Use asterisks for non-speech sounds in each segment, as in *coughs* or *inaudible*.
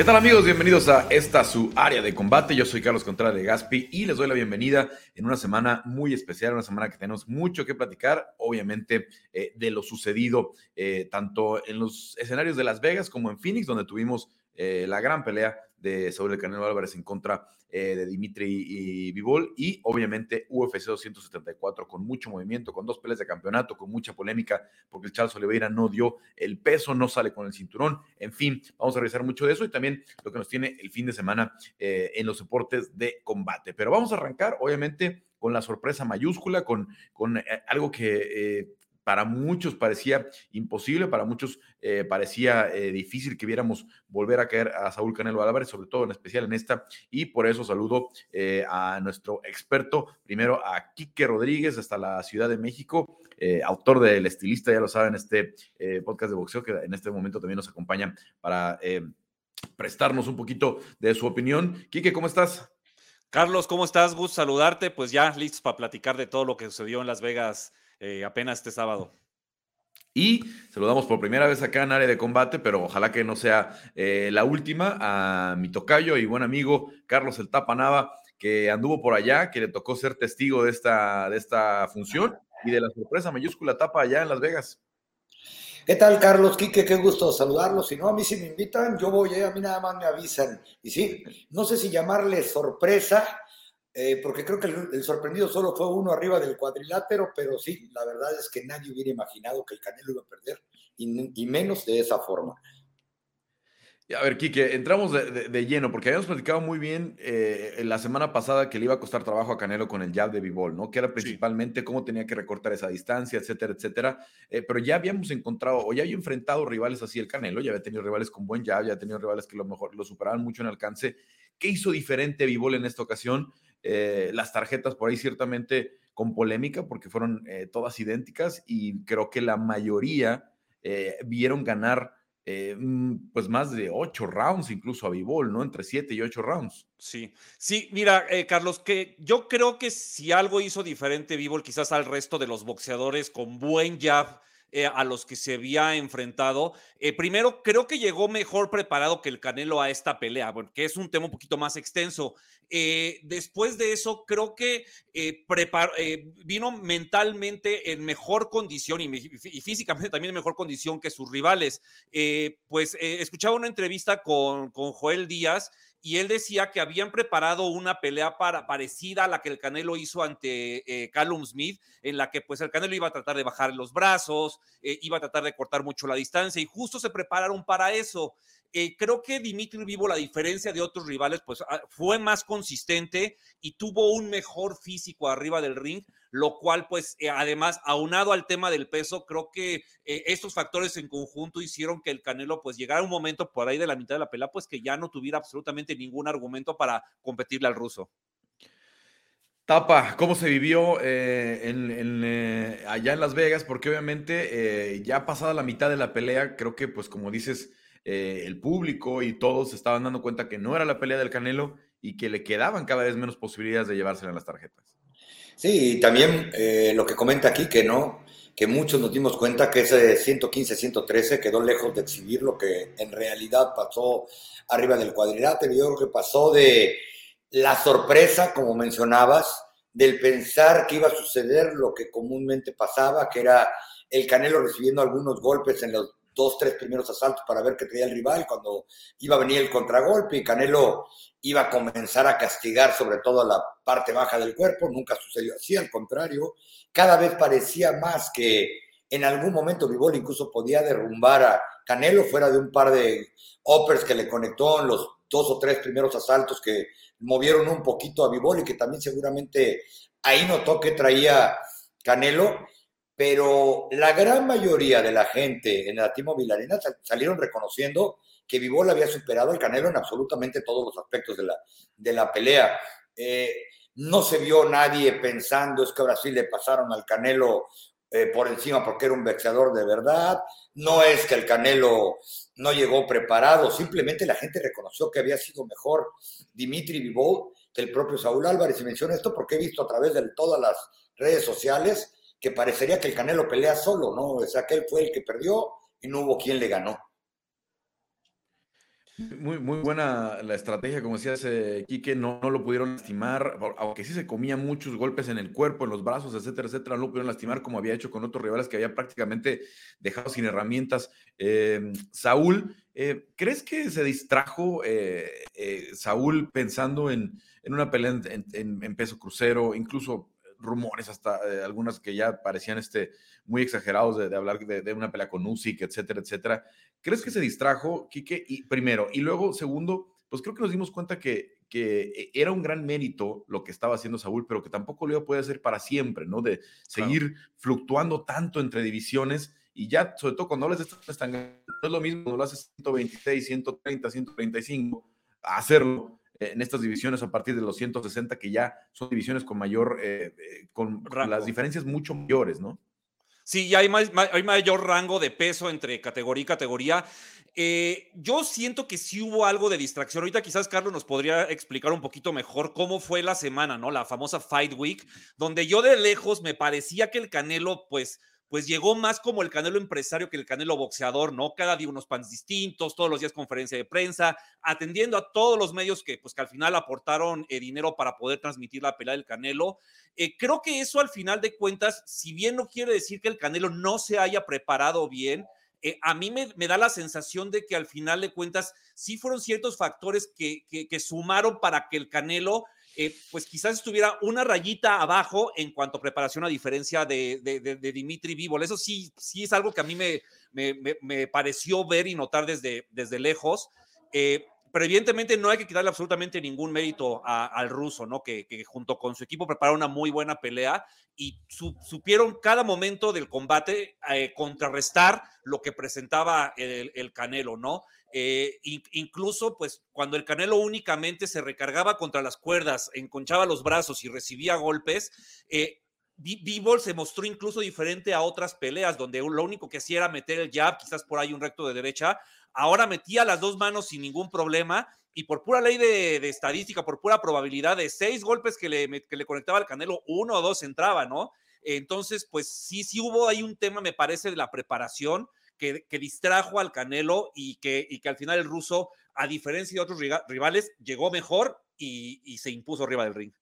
¿Qué tal amigos? Bienvenidos a esta su área de combate. Yo soy Carlos Contreras de Gaspi y les doy la bienvenida en una semana muy especial, una semana que tenemos mucho que platicar, obviamente eh, de lo sucedido eh, tanto en los escenarios de Las Vegas como en Phoenix, donde tuvimos eh, la gran pelea de Saúl El Canelo Álvarez en contra eh, de Dimitri y Vivol y obviamente UFC 274 con mucho movimiento, con dos peleas de campeonato, con mucha polémica porque el Charles Oliveira no dio el peso, no sale con el cinturón, en fin, vamos a revisar mucho de eso y también lo que nos tiene el fin de semana eh, en los deportes de combate. Pero vamos a arrancar obviamente con la sorpresa mayúscula, con, con algo que para muchos parecía imposible, para muchos eh, parecía eh, difícil que viéramos volver a caer a Saúl Canelo Álvarez, sobre todo en especial en esta, y por eso saludo eh, a nuestro experto, primero a Quique Rodríguez, hasta la Ciudad de México, autor del estilista, ya lo saben, este podcast de boxeo que en este momento también nos acompaña para prestarnos un poquito de su opinión. Quique, ¿cómo estás? Carlos, ¿cómo estás? Gusto saludarte. Pues ya listos para platicar de todo lo que sucedió en Las Vegas eh, apenas este sábado. Y saludamos por primera vez acá en área de combate, pero ojalá que no sea eh, la última, a mi tocayo y buen amigo Carlos El Tapanava, que anduvo por allá, que le tocó ser testigo de esta, de esta función y de la sorpresa mayúscula tapa allá en Las Vegas. ¿Qué tal, Carlos Quique? Qué gusto saludarlos. Si no, a mí si me invitan, yo voy, eh, a mí nada más me avisan. Y sí, no sé si llamarle sorpresa, eh, porque creo que el, sorprendido solo fue uno arriba del cuadrilátero, pero sí, la verdad es que nadie hubiera imaginado que el Canelo iba a perder, y, menos de esa forma. A ver, Quique, entramos de, lleno, porque habíamos platicado muy bien eh, la semana pasada que le iba a costar trabajo a Canelo con el jab de Bivol, ¿no? Que era principalmente cómo tenía que recortar esa distancia, etcétera, etcétera. Eh, pero ya habíamos encontrado, o ya había enfrentado rivales así el Canelo, ya había tenido rivales con buen jab, ya había tenido rivales que lo mejor lo superaban mucho en alcance. ¿Qué hizo diferente Bivol en esta ocasión? Eh, las tarjetas por ahí ciertamente con polémica porque fueron eh, todas idénticas y creo que la mayoría eh, vieron ganar mm, pues más de ocho rounds incluso a Bivol, ¿no? Entre siete y ocho rounds. Sí, sí, mira, Carlos, que yo creo que si algo hizo diferente Bivol quizás al resto de los boxeadores con buen jab, a los que se había enfrentado. Primero, creo que llegó mejor preparado que el Canelo a esta pelea, porque es un tema un poquito más extenso. Eh, después de eso, creo que vino mentalmente en mejor condición y, físicamente también en mejor condición que sus rivales. pues escuchaba una entrevista con, Joel Díaz y él decía que habían preparado una pelea para, parecida a la que el Canelo hizo ante eh, Callum Smith, en la que pues el Canelo iba a tratar de bajar los brazos, eh, iba a tratar de cortar mucho la distancia y justo se prepararon para eso. Eh, creo que Dimitri Vivo, la diferencia de otros rivales, pues ah, fue más consistente y tuvo un mejor físico arriba del ring, lo cual, pues, eh, además, aunado al tema del peso, creo que eh, estos factores en conjunto hicieron que el Canelo, pues, llegara un momento por ahí de la mitad de la pelea, pues, que ya no tuviera absolutamente ningún argumento para competirle al ruso. Tapa, ¿cómo se vivió allá en Las Vegas? Porque obviamente ya pasada la mitad de la pelea, creo que pues como dices, eh, el público y todos estaban dando cuenta que no era la pelea del Canelo y que le quedaban cada vez menos posibilidades de llevársela en las tarjetas. Sí, y también eh, lo que comenta aquí, que no, que muchos nos dimos cuenta que ese 115-113 quedó lejos de exhibir lo que en realidad pasó arriba del cuadrilátero. Yo creo que pasó de la sorpresa, como mencionabas, del pensar que iba a suceder lo que comúnmente pasaba, que era el Canelo recibiendo algunos golpes en los dos, tres primeros asaltos para ver qué traía el rival, cuando iba a venir el contragolpe y Canelo iba a comenzar a castigar sobre todo a la parte baja del cuerpo, nunca sucedió así, al contrario, cada vez parecía más que en algún momento Vivol incluso podía derrumbar a Canelo fuera de un par de uppers que le conectó en los dos o tres primeros asaltos que movieron un poquito a Vivol y que también seguramente ahí notó que traía Canelo pero la gran mayoría de la gente en la T-Mobile Arena salieron reconociendo que Vivol había superado al Canelo en absolutamente todos los aspectos de la, de la pelea. Eh, no se vio nadie pensando es que ahora sí le pasaron al Canelo eh, por encima porque era un boxeador de verdad. No es que el Canelo no llegó preparado, simplemente la gente reconoció que había sido mejor Dimitri Vivol que el propio Saúl Álvarez. Y menciono esto porque he visto a través de todas las redes sociales que parecería que el Canelo pelea solo, ¿no? O sea, que él fue el que perdió y no hubo quien le ganó. Muy, muy buena la estrategia, como decías, Quique, no, no, lo pudieron lastimar, aunque sí se comía muchos golpes en el cuerpo, en los brazos, etcétera, etcétera, no lo pudieron lastimar como había hecho con otros rivales que había prácticamente dejado sin herramientas. Eh, Saúl, eh, ¿crees que se distrajo eh, eh, Saúl pensando en, en una pelea en, en, peso crucero, incluso rumores hasta algunas que ya parecían este, muy exagerados de, de hablar de, de, una pelea con Usyk, etcétera, etcétera? ¿Crees que se distrajo, Quique? Y primero, y luego, segundo, pues creo que nos dimos cuenta que, que era un gran mérito lo que estaba haciendo Saúl, pero que tampoco lo puede hacer para siempre, ¿no? De seguir claro. fluctuando tanto entre divisiones y ya, sobre todo cuando hablas de estas no es lo mismo cuando lo haces 126, 130, 135, hacerlo en estas divisiones a partir de los 160, que ya son divisiones con mayor, eh, con Rango. las diferencias mucho mayores, ¿no? Sí, ya hay, más, hay mayor rango de peso entre categoría y categoría. Eh, yo siento que sí hubo algo de distracción. Ahorita quizás Carlos nos podría explicar un poquito mejor cómo fue la semana, ¿no? La famosa Fight Week, donde yo de lejos me parecía que el Canelo, pues, pues llegó más como el Canelo empresario que el Canelo boxeador, ¿no? Cada día unos pans distintos, todos los días conferencia de prensa, atendiendo a todos los medios que, pues, al final aportaron eh, dinero para poder transmitir la pelea del Canelo. Eh, creo que eso al final de cuentas, si bien no quiere decir que el Canelo no se haya preparado bien, eh, a mí me, da la sensación de que al final de cuentas sí fueron ciertos factores que sumaron para que el Canelo eh, pues quizás estuviera una rayita abajo en cuanto a preparación a diferencia de, de, de, Dimitri Vivol. Eso sí, sí es algo que a mí me, me, pareció ver y notar desde, desde lejos. Eh, pero evidentemente no hay que quitarle absolutamente ningún mérito al ruso, ¿no? Que, junto con su equipo prepararon una muy buena pelea y su, supieron cada momento del combate eh, contrarrestar lo que presentaba el, el Canelo, ¿no? Eh, incluso, pues, cuando el Canelo únicamente se recargaba contra las cuerdas, enconchaba los brazos y recibía golpes, eh, Bivol se mostró incluso diferente a otras peleas, donde lo único que hacía era meter el jab, quizás por ahí un recto de derecha, ahora metía las dos manos sin ningún problema y por pura ley de, de estadística, por pura probabilidad de seis golpes que le, que le conectaba al Canelo, uno o dos entraba, ¿no? Entonces, pues sí, sí hubo ahí un tema, me parece, de la preparación que, distrajo al Canelo y que, y que al final el ruso, a diferencia de otros rivales, llegó mejor y, y se impuso arriba del ring.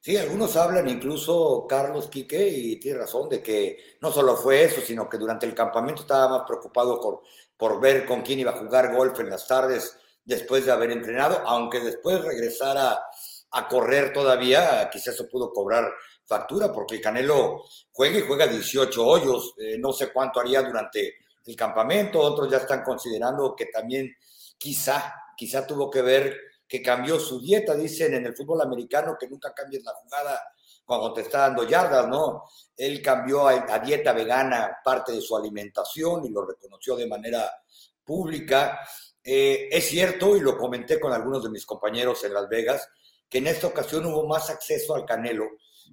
Sí, algunos hablan, incluso Carlos Quique, y tiene razón, de que no solo fue eso, sino que durante el campamento estaba más preocupado por, por ver con quién iba a jugar golf en las tardes después de haber entrenado, aunque después regresara a correr todavía, quizás eso pudo cobrar factura, porque el Canelo juega y juega 18 hoyos, eh, no sé cuánto haría durante el campamento, otros ya están considerando que también quizá, quizá tuvo que ver que cambió su dieta, dicen en el fútbol americano que nunca cambies la jugada cuando te está dando yardas, ¿no? Él cambió a, dieta vegana parte de su alimentación y lo reconoció de manera pública. Eh, es cierto, y lo comenté con algunos de mis compañeros en Las Vegas, que en esta ocasión hubo más acceso al Canelo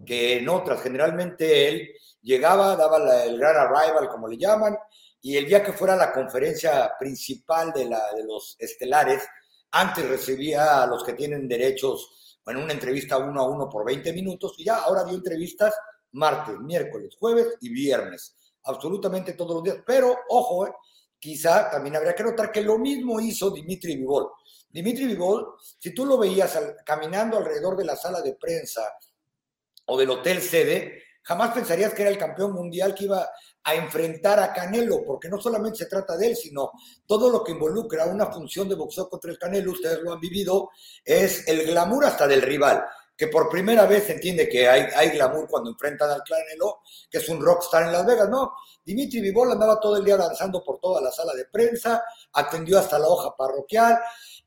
que en otras. Generalmente él llegaba, daba la, el gran arrival, como le llaman, y el día que fuera la conferencia principal de, la, de los estelares, antes recibía a los que tienen derechos en una entrevista uno a uno por 20 minutos y ya ahora dio entrevistas martes, miércoles, jueves y viernes. Absolutamente todos los días. Pero, ojo, eh, quizá también habría que notar que lo mismo hizo Dimitri Vivol. Dimitri Vivol, si tú lo veías caminando alrededor de la sala de prensa o del hotel sede, jamás pensarías que era el campeón mundial que iba a enfrentar a Canelo, porque no solamente se trata de él, sino todo lo que involucra una función de boxeo contra el Canelo, ustedes lo han vivido, es el glamour hasta del rival, que por primera vez se entiende que hay, glamour cuando enfrentan al Canelo, que es un rockstar en Las Vegas, ¿no? Dimitri Vivol andaba todo el día danzando por toda la sala de prensa, atendió hasta la hoja parroquial,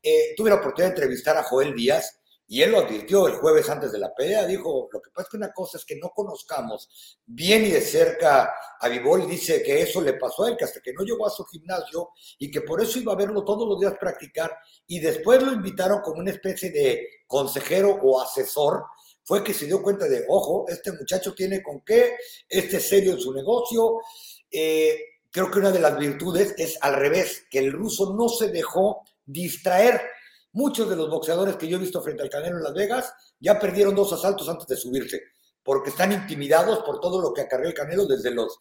eh, tuve la oportunidad de entrevistar a Joel Díaz, y él lo advirtió el jueves antes de la pelea, dijo, lo que pasa es que una cosa es que no conozcamos bien y de cerca a Vivol dice que eso le pasó a él, que hasta que no llegó a su gimnasio y que por eso iba a verlo todos los días practicar y después lo invitaron como una especie de consejero o asesor, fue que se dio cuenta de, ojo, este muchacho tiene con qué, este es serio en su negocio. Eh, creo que una de las virtudes es al revés, que el ruso no se dejó distraer Muchos de los boxeadores que yo he visto frente al Canelo en Las Vegas ya perdieron dos asaltos antes de subirse, porque están intimidados por todo lo que acarrea el Canelo, desde los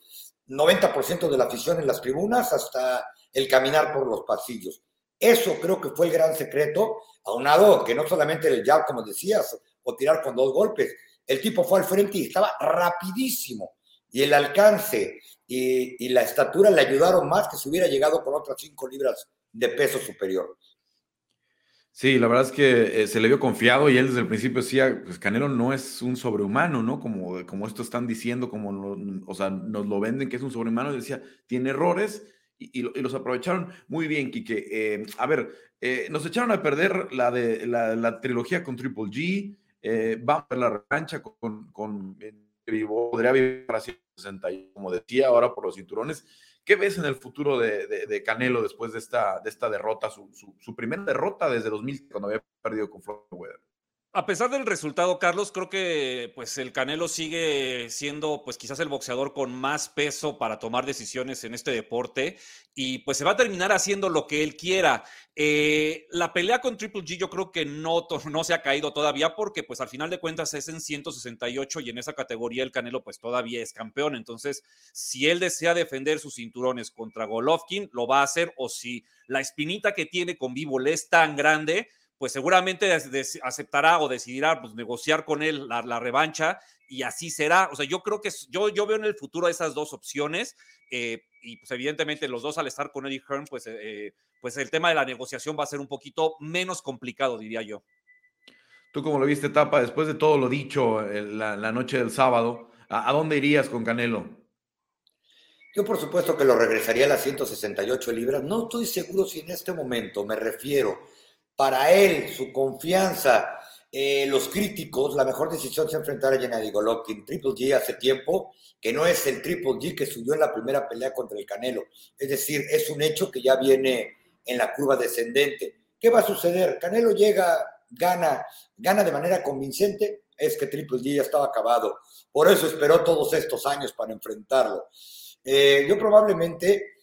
90% de la afición en las tribunas hasta el caminar por los pasillos. Eso creo que fue el gran secreto, aunado que no solamente el jab, como decías, o tirar con dos golpes, el tipo fue al frente y estaba rapidísimo. Y el alcance y, la estatura le ayudaron más que si hubiera llegado con otras cinco libras de peso superior. Sí, la verdad es que eh, se le vio confiado y él desde el principio decía, pues Canelo no es un sobrehumano, ¿no? Como, como esto están diciendo, como, o sea, nos lo venden que es un sobrehumano, decía, tiene errores y, los aprovecharon muy bien, Quique. Eh, a ver, eh, nos echaron a perder la, de, la, trilogía con Triple G, vamos a ver la revancha con, con podría vivir para 160, como decía ahora por los cinturones. ¿Qué ves en el futuro de, Canelo después de esta, de esta derrota, su, primera derrota desde 2000, cuando había perdido con Floyd Weather? A pesar del resultado, Carlos, creo que pues el Canelo sigue siendo pues quizás el boxeador con más peso para tomar decisiones en este deporte y pues se va a terminar haciendo lo que él quiera. Eh, la pelea con Triple G yo creo que no, no se ha caído todavía porque pues al final de cuentas es en 168 y en esa categoría el Canelo pues todavía es campeón. Entonces, si él desea defender sus cinturones contra Golovkin, lo va a hacer o si la espinita que tiene con Vivo es tan grande, pues seguramente aceptará o decidirá pues, negociar con él la, revancha y así será. O sea, yo creo que yo, yo veo en el futuro esas dos opciones eh, y pues evidentemente los dos al estar con Eddie Hearn, pues, eh, pues el tema de la negociación va a ser un poquito menos complicado, diría yo. ¿Tú cómo lo viste, Tapa? Después de todo lo dicho eh, la, la noche del sábado, ¿a, dónde irías con Canelo? Yo por supuesto que lo regresaría a las 168 libras. No estoy seguro si en este momento me refiero para él, su confianza, eh, los críticos, la mejor decisión es enfrentar a Gennady Golovkin. Triple G hace tiempo que no es el Triple G que subió en la primera pelea contra el Canelo. Es decir, es un hecho que ya viene en la curva descendente. ¿Qué va a suceder? Canelo llega, gana, gana de manera convincente. Es que Triple G ya estaba acabado. Por eso esperó todos estos años para enfrentarlo. Eh, yo probablemente,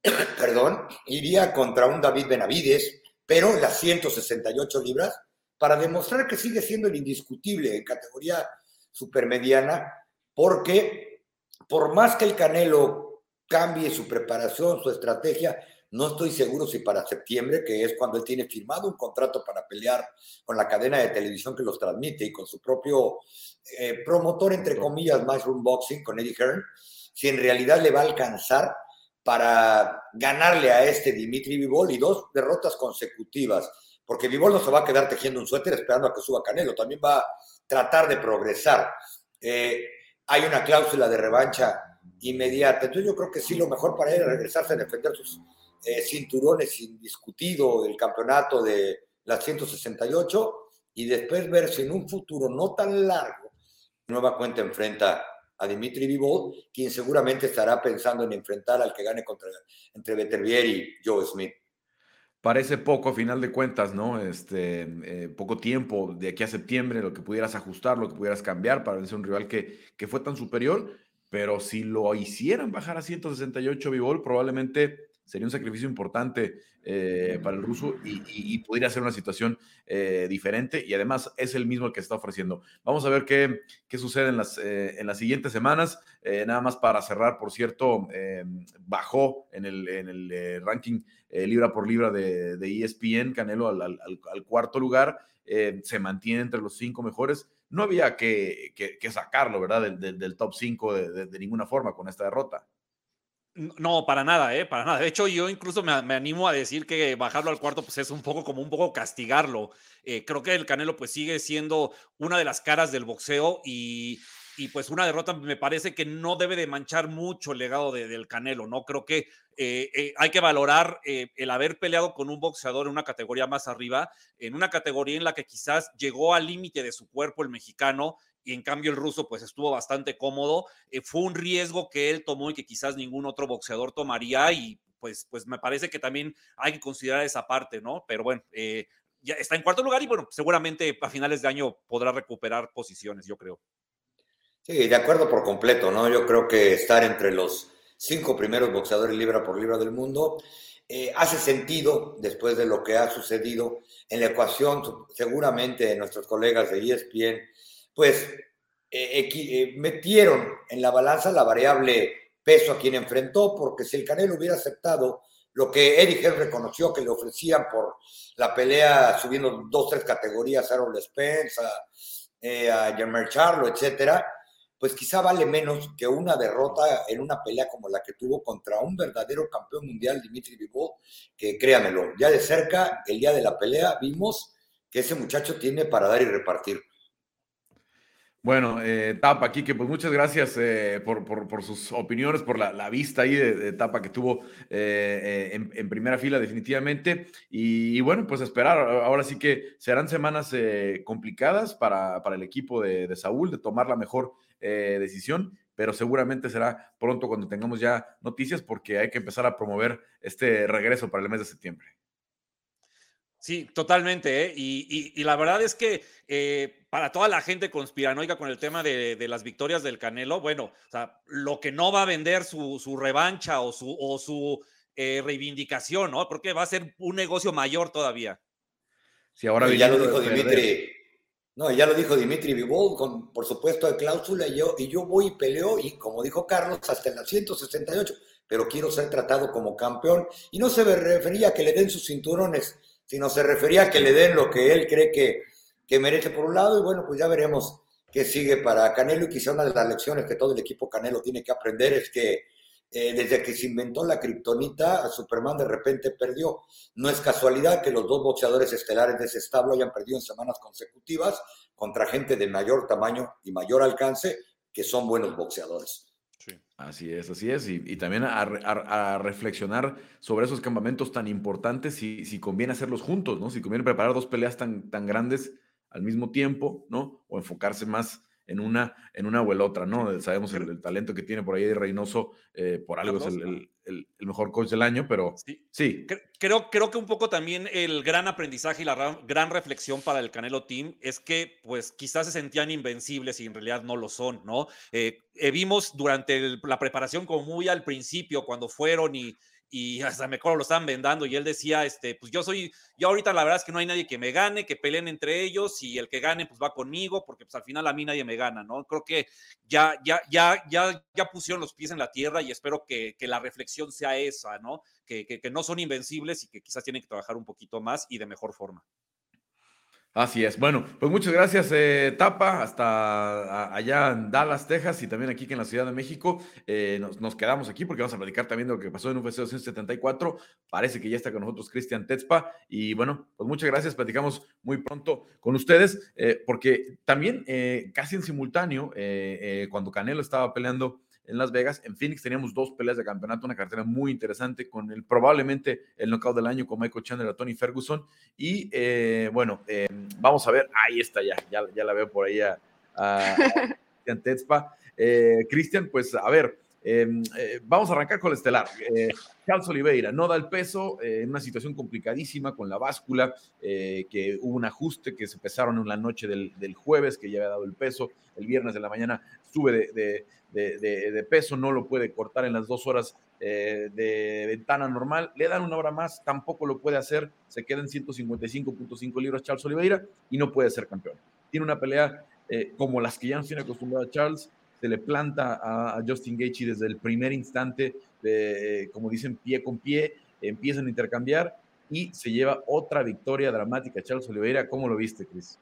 *coughs* perdón, iría contra un David Benavides, pero las 168 libras, para demostrar que sigue siendo el indiscutible en categoría supermediana, porque por más que el Canelo cambie su preparación, su estrategia, no estoy seguro si para septiembre, que es cuando él tiene firmado un contrato para pelear con la cadena de televisión que los transmite y con su propio eh, promotor, entre comillas, Mushroom Boxing, con Eddie Hearn, si en realidad le va a alcanzar para ganarle a este Dimitri Vivol y dos derrotas consecutivas, porque Vivol no se va a quedar tejiendo un suéter esperando a que suba Canelo, también va a tratar de progresar. Eh, hay una cláusula de revancha inmediata, entonces yo creo que sí, lo mejor para él es regresarse a defender sus eh, cinturones indiscutido del campeonato de las 168 y después ver si en un futuro no tan largo, nueva cuenta enfrenta a Dimitri Vivol, quien seguramente estará pensando en enfrentar al que gane contra, entre Beterbier y Joe Smith. Parece poco a final de cuentas, ¿no? Este, eh, poco tiempo de aquí a septiembre, lo que pudieras ajustar, lo que pudieras cambiar para vencer un rival que, que fue tan superior, pero si lo hicieran bajar a 168 Vivol, probablemente sería un sacrificio importante eh, para el ruso y, podría ser una situación eh, diferente y además es el mismo que está ofreciendo. Vamos a ver qué, qué sucede en las, eh, en las siguientes semanas. nada más para cerrar, por cierto, bajó en el, en el ranking libra por libra de, de ESPN, Canelo al, cuarto lugar, se mantiene entre los cinco mejores. No había que, que, sacarlo, ¿verdad? Del, del, top 5 de, de ninguna forma con esta derrota. No, para nada, ¿eh? Para nada. De hecho, yo incluso me, animo a decir que bajarlo al cuarto, pues es un poco como un poco castigarlo. Eh, creo que el Canelo, pues sigue siendo una de las caras del boxeo y, pues una derrota me parece que no debe de manchar mucho el legado del Canelo, ¿no? Creo que eh, eh, hay que valorar el haber peleado con un boxeador en una categoría más arriba, en una categoría en la que quizás llegó al límite de su cuerpo el mexicano y en cambio el ruso pues estuvo bastante cómodo. Eh, fue un riesgo que él tomó y que quizás ningún otro boxeador tomaría y pues, pues me parece que también hay que considerar esa parte, ¿no? Pero bueno, eh, ya está en cuarto lugar y bueno, seguramente a finales de año podrá recuperar posiciones, yo creo. Sí, de acuerdo por completo, ¿no? Yo creo que estar entre los cinco primeros boxeadores libra por libra del mundo eh, hace sentido después de lo que ha sucedido en la ecuación, seguramente nuestros colegas de ESPN pues eh, eh, metieron en la balanza la variable peso a quien enfrentó, porque si el Canelo hubiera aceptado lo que Eric Hell reconoció que le ofrecían por la pelea subiendo dos, tres categorías a Aaron Spence, a, eh, a Charlo, etcétera, pues quizá vale menos que una derrota en una pelea como la que tuvo contra un verdadero campeón mundial, Dimitri Vivol, que créamelo, ya de cerca, el día de la pelea, vimos que ese muchacho tiene para dar y repartir. Bueno, eh, Tapa, que pues muchas gracias eh, por, sus opiniones, por la, vista ahí de, Tapa que tuvo eh, eh, en, primera fila definitivamente. Y, bueno, pues esperar, ahora sí que serán semanas complicadas para, el equipo de, de, Saúl de tomar la mejor decisión, pero seguramente será pronto cuando tengamos ya noticias porque hay que empezar a promover este regreso para el mes de septiembre. Sí, totalmente. ¿eh? Y, la verdad es que eh, para toda la gente conspiranoica con el tema de, las victorias del Canelo, bueno, o sea, lo que no va a vender su, revancha o su, o su eh, reivindicación, ¿no? Porque va a ser un negocio mayor todavía. Sí, ahora ya lo dijo Dimitri. No, ya lo dijo Dimitri Vivol, con por supuesto de cláusula, y yo, y yo voy y peleo, y como dijo Carlos, hasta en la 168, pero quiero ser tratado como campeón. Y no se refería a que le den sus cinturones sino se refería a que le den lo que él cree que, que merece por un lado y bueno, pues ya veremos qué sigue para Canelo y quizá una de las lecciones que todo el equipo Canelo tiene que aprender es que eh, desde que se inventó la kriptonita, Superman de repente perdió. No es casualidad que los dos boxeadores estelares de ese establo hayan perdido en semanas consecutivas contra gente de mayor tamaño y mayor alcance que son buenos boxeadores. Así es, así es. Y, también a, reflexionar sobre esos campamentos tan importantes, si, si conviene hacerlos juntos, ¿no? Si conviene preparar dos peleas tan, tan grandes al mismo tiempo, ¿no? O enfocarse más en una, en una o el otra, ¿no? Sabemos el, talento que tiene por ahí de Reynoso, eh, por algo es el, mejor coach del año, pero sí. Creo, creo que un poco también el gran aprendizaje y la gran reflexión para el Canelo Team es que, pues, quizás se sentían invencibles y en realidad no lo son, ¿no? Eh, eh, vimos durante la preparación como muy al principio, cuando fueron y y hasta me acuerdo lo estaban vendando y él decía, este, pues yo soy, yo ahorita la verdad es que no hay nadie que me gane, que peleen entre ellos y el que gane pues va conmigo, porque pues al final a mí nadie me gana, ¿no? Creo que ya, ya, ya, ya, ya pusieron los pies en la tierra y espero que, que la reflexión sea esa, ¿no? Que, que, que no son invencibles y que quizás tienen que trabajar un poquito más y de mejor forma. Así es. Bueno, pues muchas gracias, eh, Tapa, hasta allá en Dallas, Texas, y también aquí en la Ciudad de México. Eh, nos, quedamos aquí porque vamos a platicar también de lo que pasó en UFC 274. Parece que ya está con nosotros Cristian Tetzpa. Y bueno, pues muchas gracias. Platicamos muy pronto con ustedes, eh, porque también casi en simultáneo, cuando Canelo estaba peleando en Las Vegas. En Phoenix teníamos dos peleas de campeonato, una cartera muy interesante con el probablemente el knockout del año con Michael Chandler a Tony Ferguson. Y eh, bueno, eh, vamos a ver, ahí está ya, ya, la veo por ahí a, *laughs* Cristian Tetzpa. Eh, Cristian, pues a ver, vamos a arrancar con el estelar. Charles Oliveira no da el peso en una situación complicadísima con la báscula, que hubo un ajuste que se pesaron en la noche del, jueves, que ya había dado el peso, el viernes de la mañana sube de peso, no lo puede cortar en las dos horas eh, de ventana normal, le dan una hora más, tampoco lo puede hacer, se queda en 155.5 libras Charles Oliveira y no puede ser campeón. Tiene una pelea eh, como las que ya nos tiene acostumbrado a Charles, se le planta a, Justin Gaethje desde el primer instante, de, como dicen, pie con pie, empiezan a intercambiar y se lleva otra victoria dramática Charles Oliveira. ¿Cómo lo viste, Chris?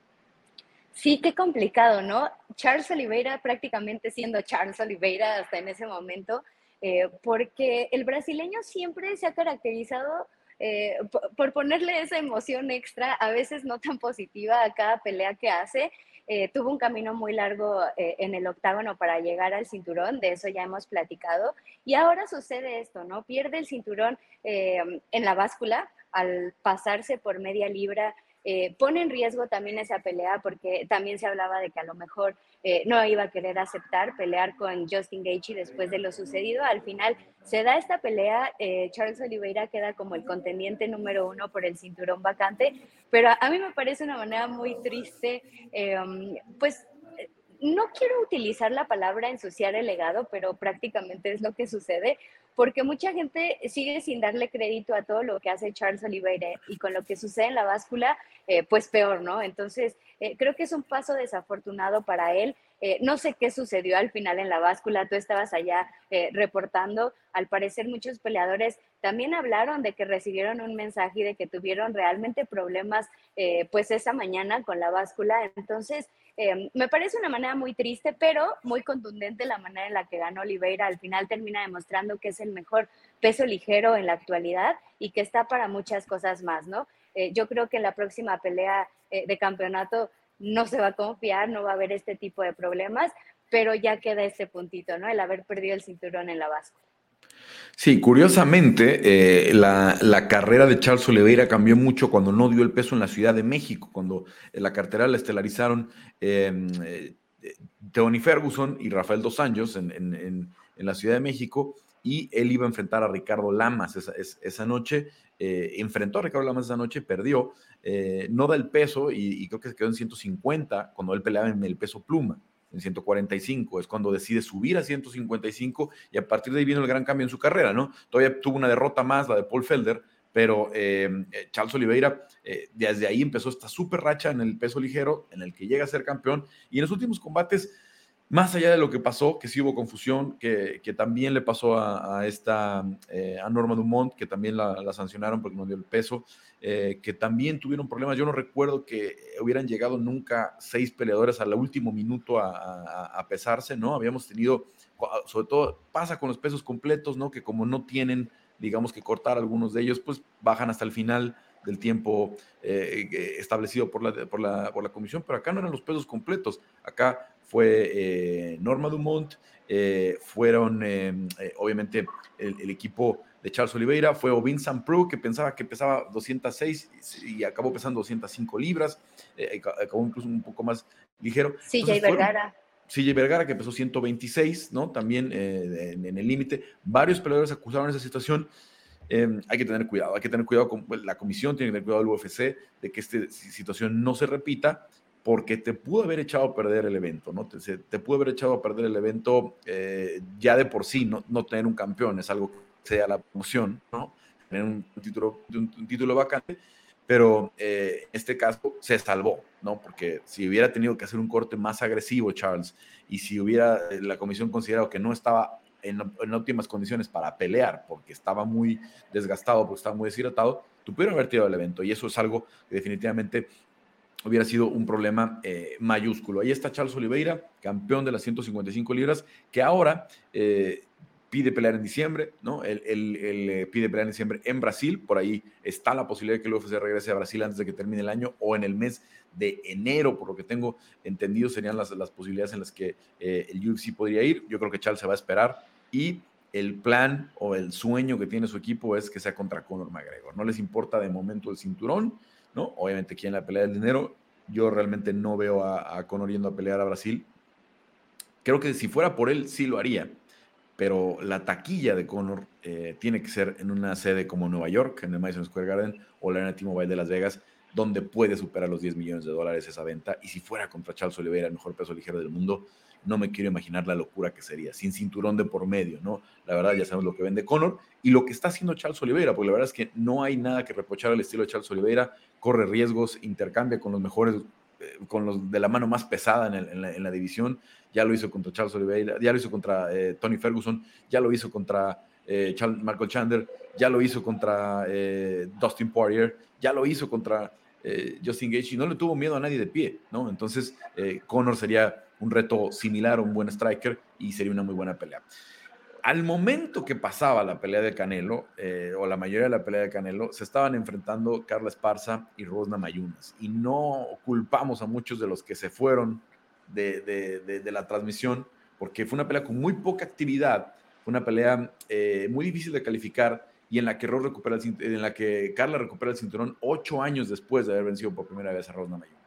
Sí, qué complicado, ¿no? Charles Oliveira prácticamente siendo Charles Oliveira hasta en ese momento, eh, porque el brasileño siempre se ha caracterizado eh, por, ponerle esa emoción extra, a veces no tan positiva a cada pelea que hace. Eh, tuvo un camino muy largo en el octágono para llegar al cinturón, de eso ya hemos platicado. Y ahora sucede esto, ¿no? Pierde el cinturón en la báscula al pasarse por media libra eh, pone en riesgo también esa pelea porque también se hablaba de que a lo mejor eh, no iba a querer aceptar pelear con Justin Gaethje después de lo sucedido. Al final se da esta pelea, eh, Charles Oliveira queda como el contendiente número uno por el cinturón vacante, pero a, mí me parece una manera muy triste, pues no quiero utilizar la palabra ensuciar el legado, pero prácticamente es lo que sucede, porque mucha gente sigue sin darle crédito a todo lo que hace Charles Oliveira y con lo que sucede en la báscula, eh, pues peor, ¿no? Entonces, eh, creo que es un paso desafortunado para él. Eh, no sé qué sucedió al final en la báscula, tú estabas allá eh, reportando, al parecer muchos peleadores también hablaron de que recibieron un mensaje y de que tuvieron realmente problemas eh, pues esa mañana con la báscula, entonces me parece una manera muy triste, pero muy contundente la manera en la que ganó Oliveira, al final termina demostrando que es el mejor peso ligero en la actualidad y que está para muchas cosas más, ¿no? yo creo que en la próxima pelea de campeonato no se va a confiar, no va a haber este tipo de problemas, pero ya queda este puntito, ¿no? El haber perdido el cinturón en la báscula. Sí, curiosamente, eh, la, carrera de Charles Oliveira cambió mucho cuando no dio el peso en la Ciudad de México, cuando la cartera la estelarizaron em, eh, Tony Ferguson y Rafael Dos Anjos en, la Ciudad de México, y él iba a enfrentar a Ricardo Lamas esa, noche, eh, enfrentó a Ricardo Lamas esa noche, perdió, eh, no da el peso y, creo que se quedó en 150 cuando él peleaba en el peso pluma, en 145, es cuando decide subir a 155 y a partir de ahí vino el gran cambio en su carrera, ¿no? Todavía tuvo una derrota más, la de Paul Felder, pero eh, Charles Oliveira desde ahí empezó esta super racha en el peso ligero en el que llega a ser campeón y en los últimos combates más allá de lo que pasó, que sí hubo confusión, que, también le pasó a, esta, eh, a Norma Dumont, que también la, sancionaron porque no dio el peso, eh, que también tuvieron problemas. Yo no recuerdo que hubieran llegado nunca seis peleadores al último minuto a, pesarse, ¿no? Habíamos tenido, sobre todo pasa con los pesos completos, ¿no? Que como no tienen, digamos que cortar algunos de ellos, pues bajan hasta el final del tiempo eh, establecido por la, por, la, por la comisión, pero acá no eran los pesos completos, acá fue eh, Norma Dumont, eh, fueron eh, obviamente el, equipo de Charles Oliveira, fue Ovin Pro, que pensaba que pesaba 206 y, acabó pesando 205 libras, acabó incluso un poco más ligero. CJ Vergara. CJ Vergara, que pesó 126, ¿no? También en, el límite. Varios peleadores acusaron esa situación. Hay que tener cuidado, hay que tener cuidado con la comisión, tiene que tener cuidado el UFC de que esta situación no se repita porque te pudo haber echado a perder el evento, ¿no? Te, te pudo haber echado a perder el evento eh, ya de por sí, no, no tener un campeón, es algo que sea la promoción, ¿no? Tener un, título, un, título vacante, pero eh, en este caso se salvó, ¿no? Porque si hubiera tenido que hacer un corte más agresivo, Charles, y si hubiera eh, la comisión considerado que no estaba en, en óptimas condiciones para pelear, porque estaba muy desgastado, porque estaba muy deshidratado, tú pudieras haber tirado el evento, y eso es algo que definitivamente hubiera sido un problema eh, mayúsculo. Ahí está Charles Oliveira, campeón de las 155 libras, que ahora eh, pide pelear en diciembre, ¿no? Él, eh, pide pelear en diciembre en Brasil, por ahí está la posibilidad de que el UFC regrese a Brasil antes de que termine el año o en el mes de enero, por lo que tengo entendido, serían las, las posibilidades en las que el UFC podría ir. Yo creo que Charles se va a esperar y el plan o el sueño que tiene su equipo es que sea contra Conor McGregor. No les importa de momento el cinturón, ¿no? Obviamente en la pelea del dinero. Yo realmente no veo a, Conor yendo a pelear a Brasil. Creo que si fuera por él, sí lo haría. Pero la taquilla de Conor eh, tiene que ser en una sede como Nueva York, en el Madison Square Garden o la Arena T-Mobile de Las Vegas, donde puede superar los 10 millones de dólares esa venta. Y si fuera contra Charles Oliveira, el mejor peso ligero del mundo, no me quiero imaginar la locura que sería, sin cinturón de por medio, ¿no? La verdad, ya sabemos lo que vende Conor y lo que está haciendo Charles Oliveira, porque la verdad es que no hay nada que reprochar al estilo de Charles Oliveira, corre riesgos, intercambia con los mejores, eh, con los de la mano más pesada en, la, división, ya lo hizo contra Charles Oliveira, ya lo hizo contra eh, Tony Ferguson, ya lo hizo contra eh, Marco Chandler, ya lo hizo contra Dustin Poirier, ya lo hizo contra Justin Gage y no le tuvo miedo a nadie de pie, ¿no? Entonces, Conor sería un reto similar a un buen striker y sería una muy buena pelea. Al momento que pasaba la pelea de Canelo, eh, o la mayoría de la pelea de Canelo, se estaban enfrentando Carla Esparza y Rosna Mayunas. Y no culpamos a muchos de los que se fueron de, la transmisión, porque fue una pelea con muy poca actividad, fue una pelea eh, muy difícil de calificar y en la que recupera en la que Carla recupera el cinturón ocho años después de haber vencido por primera vez a Rosna Mayunas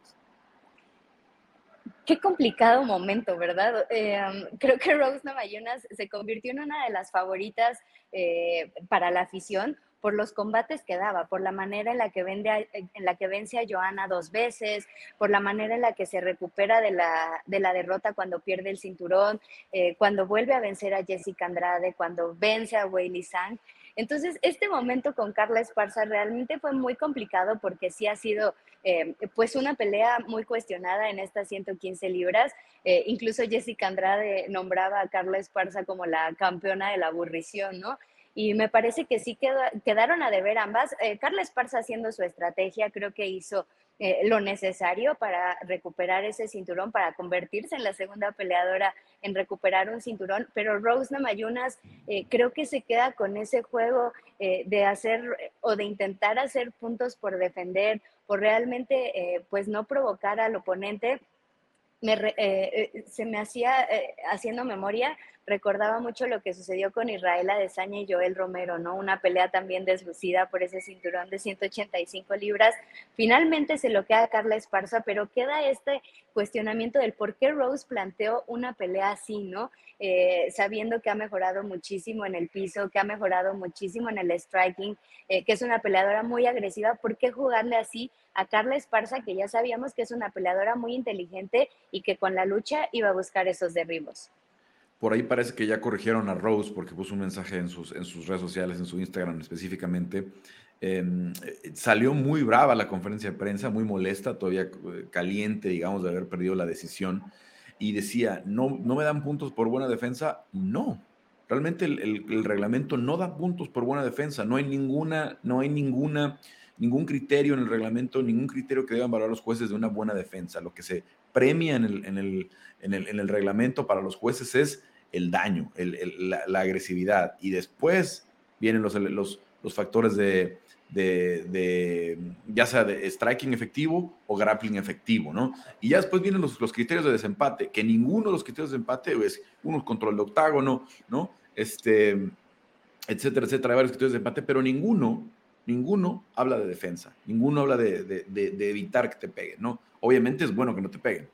qué complicado momento, ¿verdad? Eh, creo que Rose Navajunas se convirtió en una de las favoritas eh, para la afición por los combates que daba, por la manera en la que, vende en la que vence a Joana dos veces, por la manera en la que se recupera de la, de la derrota cuando pierde el cinturón, eh, cuando vuelve a vencer a Jessica Andrade, cuando vence a Weili Sang. Entonces, este momento con Carla Esparza realmente fue muy complicado porque sí ha sido eh, pues una pelea muy cuestionada en estas 115 libras. Eh, incluso Jessica Andrade nombraba a Carla Esparza como la campeona de la aburrición, ¿no? Y me parece que sí quedaron a deber ambas. Eh, Carla Esparza haciendo su estrategia, creo que hizo eh, lo necesario para recuperar ese cinturón, para convertirse en la segunda peleadora en recuperar un cinturón, pero Rose Namayunas eh, creo que se queda con ese juego de hacer o de intentar hacer puntos por defender, por realmente pues no provocar al oponente. se me hacía, haciendo memoria, recordaba mucho lo que sucedió con Israel Adesanya y Joel Romero, ¿no? Una pelea también deslucida por ese cinturón de 185 libras. Finalmente se lo queda Carla Esparza, pero queda este cuestionamiento del por qué Rose planteó una pelea así, ¿no? Eh, sabiendo que ha mejorado muchísimo en el piso, que ha mejorado muchísimo en el striking, eh, que es una peleadora muy agresiva, ¿por qué jugarle así a Carla Esparza, que ya sabíamos que es una peleadora muy inteligente y que con la lucha iba a buscar esos derribos? Por ahí parece que ya corrigieron a Rose porque puso un mensaje en sus, en sus redes sociales, en su Instagram específicamente. Em, salió muy brava la conferencia de prensa, muy molesta, todavía eh, caliente, digamos, de haber perdido la decisión. Y decía, no, no me dan puntos por buena defensa. No, realmente el, reglamento no da puntos por buena defensa. No hay ninguna, no hay ninguna, ningún criterio en el reglamento, ningún criterio que deban valorar los jueces de una buena defensa. Lo que se premia en el, en el, en en el reglamento para los jueces es el daño, la, agresividad. Y después vienen los, factores de, de, ya sea de striking efectivo o grappling efectivo, ¿no? Y ya después vienen los, los criterios de desempate, que ninguno de los criterios de desempate es uno control de octágono, ¿no? Este, etcétera, etcétera, hay varios criterios de desempate, pero ninguno, ninguno habla de defensa, ninguno habla de, de evitar que te peguen, ¿no? Obviamente es bueno que no te peguen,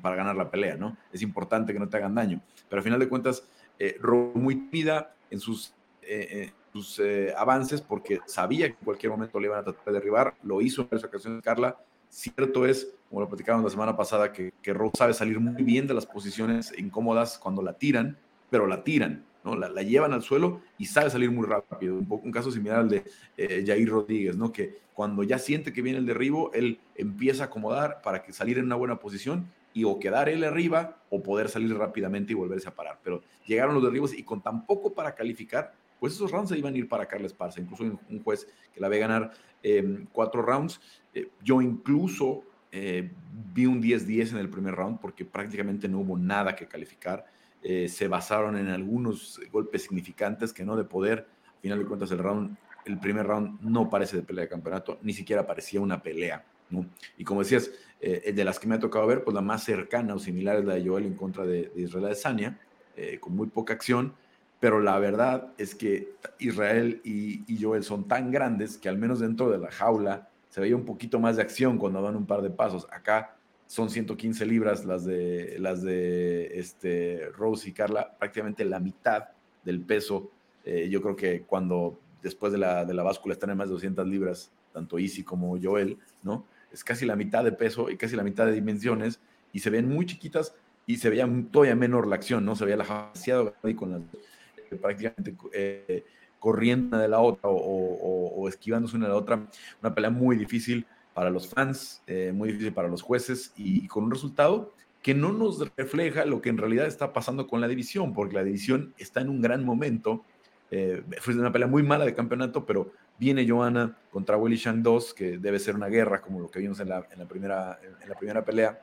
para ganar la pelea, ¿no? Es importante que no te hagan daño, pero al final de cuentas, eh, muy tímida en sus, eh, eh, sus eh, avances porque sabía que en cualquier momento le iban a tratar de derribar, lo hizo en esa ocasión Carla. Cierto es, como lo platicamos la semana pasada, que, que sabe salir muy bien de las posiciones incómodas cuando la tiran, pero la tiran, ¿no? La, la, llevan al suelo y sabe salir muy rápido. Un, poco, un caso similar al de Jair Rodríguez, ¿no? Que cuando ya siente que viene el derribo, él empieza a acomodar para que salir en una buena posición y o quedar él arriba o poder salir rápidamente y volverse a parar. Pero llegaron los derribos y con tan poco para calificar, pues esos rounds se iban a ir para Carles Esparza. Incluso un juez que la ve ganar eh, cuatro rounds. Eh, yo incluso eh, vi un 10-10 en el primer round porque prácticamente no hubo nada que calificar. Eh, se basaron en algunos golpes significantes que no de poder. Al final de cuentas, el round, el primer round no parece de pelea de campeonato, ni siquiera parecía una pelea. Y como decías, eh, de las que me ha tocado ver, pues la más cercana o similar es la de Joel en contra de, Israel Adesanya, eh, con muy poca acción, pero la verdad es que Israel y, Joel son tan grandes que al menos dentro de la jaula se veía un poquito más de acción cuando dan un par de pasos. Acá son 115 libras las de, las de este, Rose y Carla, prácticamente la mitad del peso. Eh, yo creo que cuando después de la, de la báscula están en más de 200 libras, tanto Easy como Joel, ¿no? Es casi la mitad de peso y casi la mitad de dimensiones y se ven muy chiquitas y se veía todavía menor la acción, ¿no? Se veía la demasiado y con las eh, prácticamente eh, corriendo una de la otra o, esquivándose una de la otra. Una pelea muy difícil para los fans, eh, muy difícil para los jueces y, con un resultado que no nos refleja lo que en realidad está pasando con la división, porque la división está en un gran momento. fue una pelea muy mala de campeonato, pero Viene Johanna contra Willy Shang 2, que debe ser una guerra, como lo que vimos en la, primera, en la primera pelea.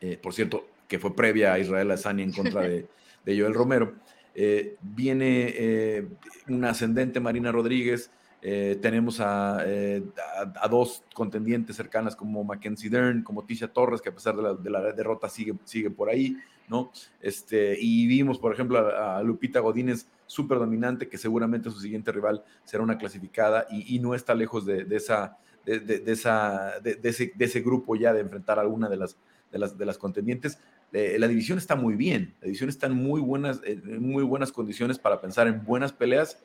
Eh, por cierto, que fue previa a Israel Azani en contra de, Joel Romero. Eh, viene eh, una ascendente Marina Rodríguez. tenemos a, a, dos contendientes cercanas como Mackenzie Dern, como Tisha Torres, que a pesar de la, de la derrota sigue, sigue por ahí, ¿no? Este, y vimos, por ejemplo, a, a Lupita Godínez súper dominante, que seguramente su siguiente rival será una clasificada y, no está lejos de, esa, de, esa, ese, de, ese, grupo ya de enfrentar a alguna de las, de las, de las contendientes. Eh, la división está muy bien, la división está en muy buenas, en muy buenas condiciones para pensar en buenas peleas,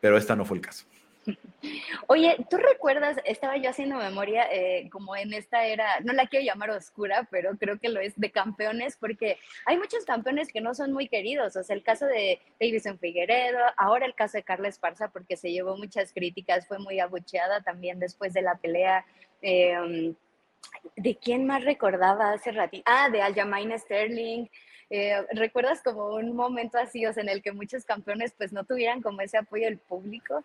pero esta no fue el caso. *laughs* Oye, ¿tú recuerdas? Estaba yo haciendo memoria eh, como en esta era, no la quiero llamar oscura, pero creo que lo es de campeones, porque hay muchos campeones que no son muy queridos. O sea, el caso de Davison Figueredo, ahora el caso de Carla Esparza, porque se llevó muchas críticas, fue muy abucheada también después de la pelea. Em, ¿De quién más recordaba hace ratito? Ah, de Aljamain Sterling. Eh, ¿Recuerdas como un momento así, o sea, en el que muchos campeones pues no tuvieran como ese apoyo del público?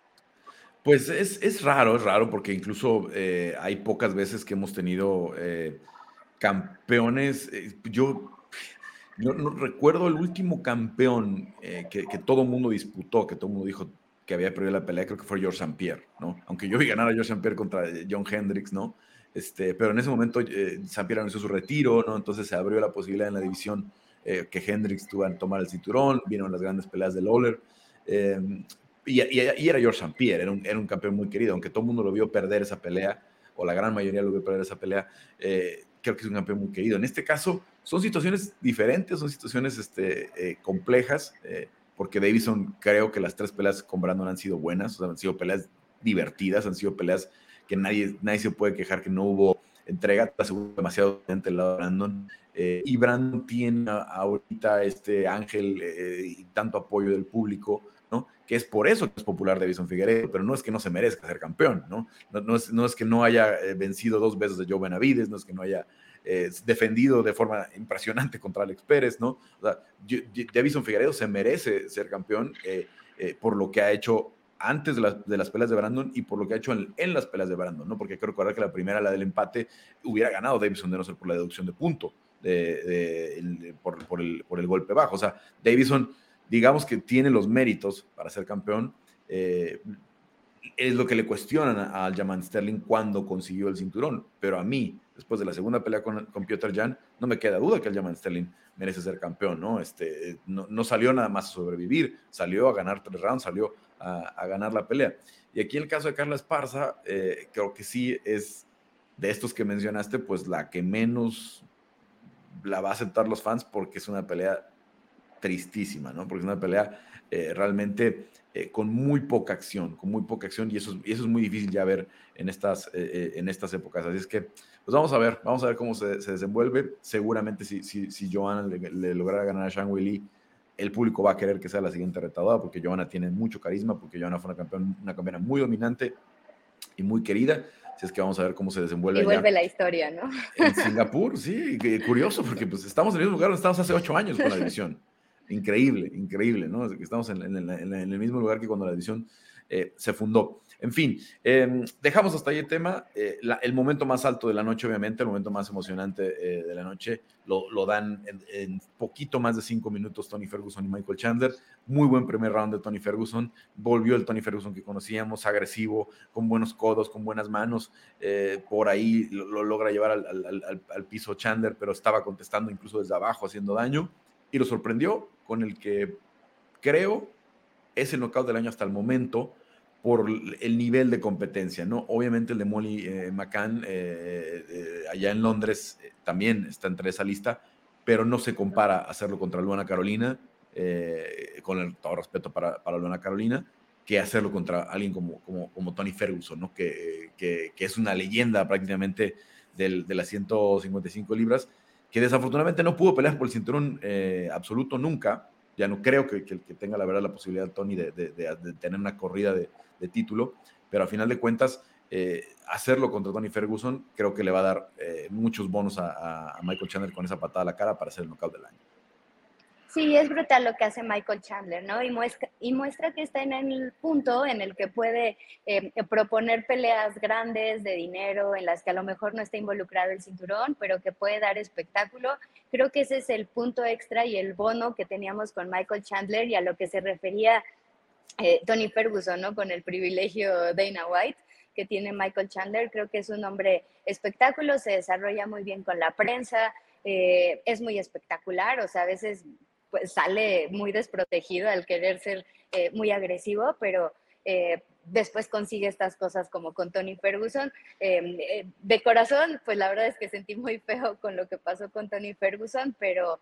Pues es, raro, es raro, porque incluso eh, hay pocas veces que hemos tenido eh, campeones. yo, no, recuerdo el último campeón que, todo el mundo disputó, que todo el mundo dijo que había perdido la pelea, creo que fue George St. Pierre, ¿no? Aunque yo vi ganar a George St. Pierre contra John Hendricks, ¿no? Este, pero en ese momento eh, St. Pierre anunció su retiro, ¿no? Entonces se abrió la posibilidad en la división eh, que Hendrix tuviera que tomar el cinturón, vieron las grandes peleas de Lawler. Eh, y, era George St. Pierre, era un, era un, campeón muy querido, aunque todo el mundo lo vio perder esa pelea, o la gran mayoría lo vio perder esa pelea, eh, creo que es un campeón muy querido. En este caso, son situaciones diferentes, son situaciones este, complejas, porque Davison creo que las tres peleas con Brandon han sido buenas, o sea, han sido peleas divertidas, han sido peleas que nadie, nadie se puede quejar que no hubo entrega, demasiado gente el lado de Brandon. Eh, y Brandon tiene ahorita este ángel eh, y tanto apoyo del público. Que es por eso que es popular Davison Figueredo, pero no es que no se merezca ser campeón, ¿no? No, es, no es, que no haya eh, vencido dos veces a Joe Benavides, no es que no haya defendido de forma impresionante contra Alex Pérez, ¿no? O sea, Davison Figueredo se merece ser campeón por lo que ha hecho antes de, las peleas de Brandon y por lo que ha hecho en, las peleas de Brandon, ¿no? Porque quiero recordar que la primera, la del empate, hubiera ganado Davison de no ser por la deducción de punto, de, por, el, golpe bajo. O sea, Davison, digamos que tiene los méritos para ser campeón. Eh, es lo que le cuestionan a Aljamain Sterling cuando consiguió el cinturón. Pero a mí, después de la segunda pelea con, con Piotr Jan, no me queda duda que Aljamain Sterling merece ser campeón, ¿no? Este, no, no, salió nada más a sobrevivir, salió a ganar tres rounds, salió a, ganar la pelea. Y aquí el caso de Carla Esparza, eh, creo que sí es de estos que mencionaste, pues la que menos la va a aceptar los fans porque es una pelea tristísima, ¿no? Porque es una pelea eh, realmente eh, con muy poca acción, con muy poca acción y eso, y eso es muy difícil ya ver en estas, en estas épocas. Así es que, pues vamos a ver, vamos a ver cómo se, desenvuelve. Seguramente si, si, si Joanna le, le, lograra ganar a Shang Wei el público va a querer que sea la siguiente retadora porque Johanna tiene mucho carisma, porque Johanna fue una, campeona, una campeona muy dominante y muy querida. Así es que vamos a ver cómo se desenvuelve. Y vuelve la historia, ¿no? En Singapur, sí, curioso, porque pues estamos en el mismo lugar donde estábamos hace ocho años con la división. Increíble, increíble, ¿no? Estamos en, el mismo lugar que cuando la división eh, se fundó. En fin, em, dejamos hasta ahí el tema. Eh, el momento más alto de la noche, obviamente, el momento más emocionante eh, de la noche, lo, dan en, poquito más de cinco minutos Tony Ferguson y Michael Chandler. Muy buen primer round de Tony Ferguson. Volvió el Tony Ferguson que conocíamos, agresivo, con buenos codos, con buenas manos. Eh, por ahí lo, logra llevar al, al piso Chandler, pero estaba contestando incluso desde abajo, haciendo daño. Y lo sorprendió con el que creo es el knockout del año hasta el momento por el nivel de competencia, ¿no? Obviamente el de Molly eh, McCann eh, eh, allá en Londres también está entre esa lista, pero no se compara hacerlo contra Luana Carolina, con el, todo respeto para, para Luana Carolina, que hacerlo contra alguien como, como, como Tony Ferguson, ¿no? Que, que, es una leyenda prácticamente del, de las 155 libras, que desafortunadamente no pudo pelear por el cinturón absoluto nunca. Ya no creo que, que, tenga la verdad la posibilidad, Tony, de, de, tener una corrida de, de título, pero a final de cuentas, eh, hacerlo contra Tony Ferguson creo que le va a dar eh, muchos bonos a, Michael Chandler con esa patada a la cara para ser el knockout del año. Sí, es brutal lo que hace Michael Chandler, ¿no? Y muestra, y muestra que está en el punto en el que puede eh, proponer peleas grandes de dinero, en las que a lo mejor no está involucrado el cinturón, pero que puede dar espectáculo. Creo que ese es el punto extra y el bono que teníamos con Michael Chandler y a lo que se refería eh, Tony Ferguson, ¿no? Con el privilegio Dana White que tiene Michael Chandler. Creo que es un hombre espectáculo, se desarrolla muy bien con la prensa, eh, es muy espectacular, o sea, a veces pues, sale muy desprotegido al querer ser eh, muy agresivo, pero después consigue estas cosas como con Tony Ferguson. de corazón, pues la verdad es que sentí muy feo con lo que pasó con Tony Ferguson, pero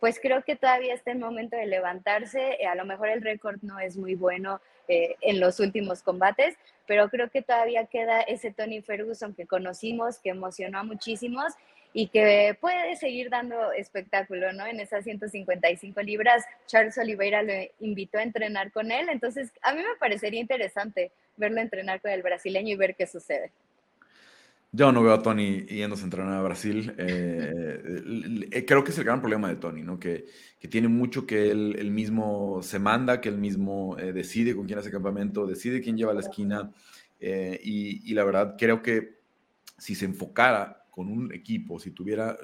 pues creo que todavía está en momento de levantarse. A lo mejor el récord no es muy bueno en los últimos combates, pero creo que todavía queda ese Tony Ferguson que conocimos, que emocionó a muchísimos y que puede seguir dando espectáculo, ¿no? En esas 155 libras, Charles Oliveira lo invitó a entrenar con él, entonces a mí me parecería interesante verlo entrenar con el brasileño y ver qué sucede. Yo no veo a Tony yéndose a entrenar a Brasil. Eh, eh, creo que es el gran problema de Tony, ¿no? Que, tiene mucho que él, mismo se manda, que él mismo eh, decide con quién hace campamento, decide quién lleva la esquina. y, la verdad, creo que si se enfocara con un equipo, si tuviera,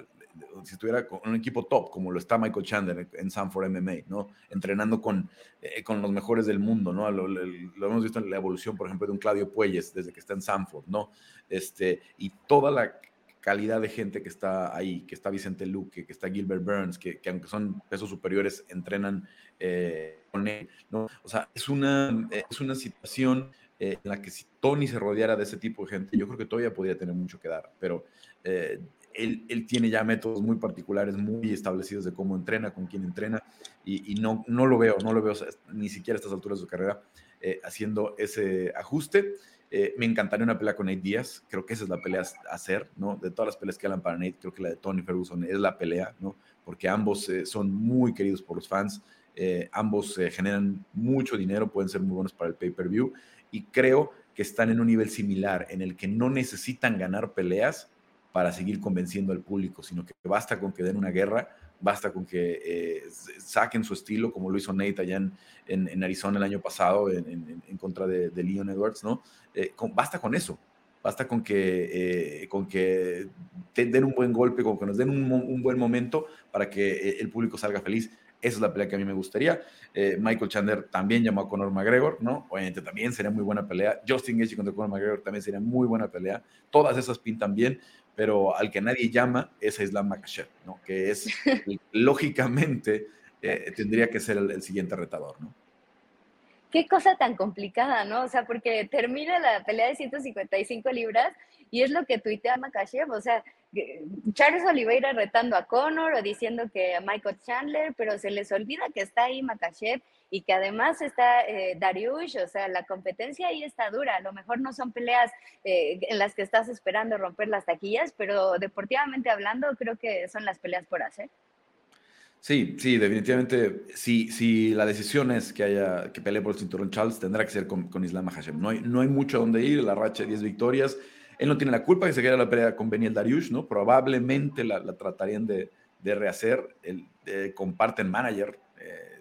si estuviera con un equipo top, como lo está Michael Chandler en Sanford MMA, ¿no? Entrenando con, eh, con los mejores del mundo, ¿no? Lo, hemos visto en la evolución, por ejemplo, de un Claudio Puelles desde que está en Sanford, ¿no? Este, y toda la calidad de gente que está ahí, que está Vicente Luque, que está Gilbert Burns, que, que aunque son pesos superiores, entrenan eh, con él, ¿no? O sea, es una, es una situación eh, en la que si Tony se rodeara de ese tipo de gente, yo creo que todavía podría tener mucho que dar, pero eh, él, él, tiene ya métodos muy particulares, muy establecidos de cómo entrena, con quién entrena, y, no, no lo veo, no lo veo ni siquiera a estas alturas de su carrera eh, haciendo ese ajuste. me encantaría una pelea con Nate Díaz, creo que esa es la pelea a hacer, ¿no? De todas las peleas que hablan para Nate, creo que la de Tony Ferguson es la pelea, ¿no? Porque ambos son muy queridos por los fans, ambos generan mucho dinero, pueden ser muy buenos para el pay-per-view, y creo que están en un nivel similar en el que no necesitan ganar peleas para seguir convenciendo al público, sino que basta con que den una guerra, basta con que eh, saquen su estilo, como lo hizo Nate allá en, Arizona el año pasado en, contra de, Leon Edwards, ¿no? Eh, basta con eso, basta con que, eh, con que den un buen golpe, con que nos den un, un buen momento para que el público salga feliz. Esa es la pelea que a mí me gustaría. Michael Chandler también llamó a Conor McGregor, ¿no? Obviamente también sería muy buena pelea. Justin Gaethje contra Conor McGregor también sería muy buena pelea. Todas esas pintan bien, pero al que nadie llama es a Islam Makhachev, ¿no? Que es, *laughs* lógicamente, eh, tendría que ser el, siguiente retador, ¿no? Qué cosa tan complicada, ¿no? O sea, porque termina la pelea de 155 libras y es lo que tuitea Makashev, o sea, Charles Oliveira retando a Conor o diciendo que a Michael Chandler, pero se les olvida que está ahí Makashev y que además está eh, Dariush, o sea, la competencia ahí está dura. A lo mejor no son peleas eh, en las que estás esperando romper las taquillas, pero deportivamente hablando, creo que son las peleas por hacer. Sí, sí, definitivamente. Si, si la decisión es que haya que pelee por el cinturón Charles, tendrá que ser con, con Islam Hashem. No hay, no hay mucho a donde ir, la racha de 10 victorias él no tiene la culpa que se quede la pelea con Beniel Dariush, ¿no? Probablemente la, tratarían de, rehacer. El, comparten manager, eh,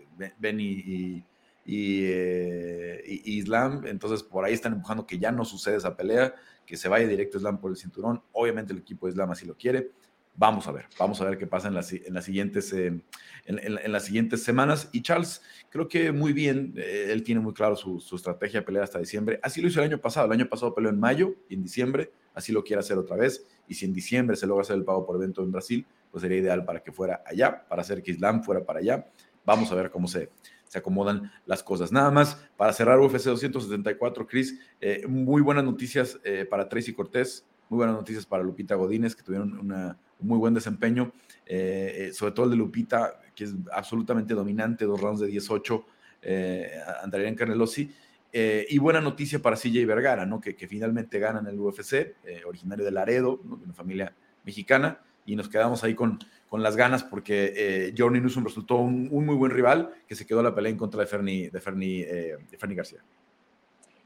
Eh, y, Islam. Entonces, por ahí están empujando que ya no sucede esa pelea, que se vaya directo Islam por el cinturón. Obviamente, el equipo de Islam así lo quiere. Vamos a ver, vamos a ver qué pasa en las, en las, siguientes, eh, en, las siguientes semanas. Y Charles, creo que muy bien, eh, él tiene muy claro su, estrategia de pelear hasta diciembre. Así lo hizo el año pasado. El año pasado peleó en mayo y en diciembre, así lo quiere hacer otra vez. Y si en diciembre se logra hacer el pago por evento en Brasil, pues sería ideal para que fuera allá, para hacer que Islam fuera para allá. Vamos a ver cómo se, se acomodan las cosas. Nada más, para cerrar UFC 274, Chris, eh, muy buenas noticias para Tracy Cortés, muy buenas noticias para Lupita Godínez, que tuvieron una, un muy buen desempeño, eh, eh, sobre todo el de Lupita, que es absolutamente dominante, dos rounds de 18 eh, ante en Carnelosi. Eh, y buena noticia para CJ Vergara, ¿no? que, que finalmente ganan el UFC, originario de Laredo, de una familia mexicana, y nos quedamos ahí con, con las ganas porque Johnny Newsom resultó un, muy buen rival que se quedó la pelea en contra de Fernie, de Fernie, de Fernie García.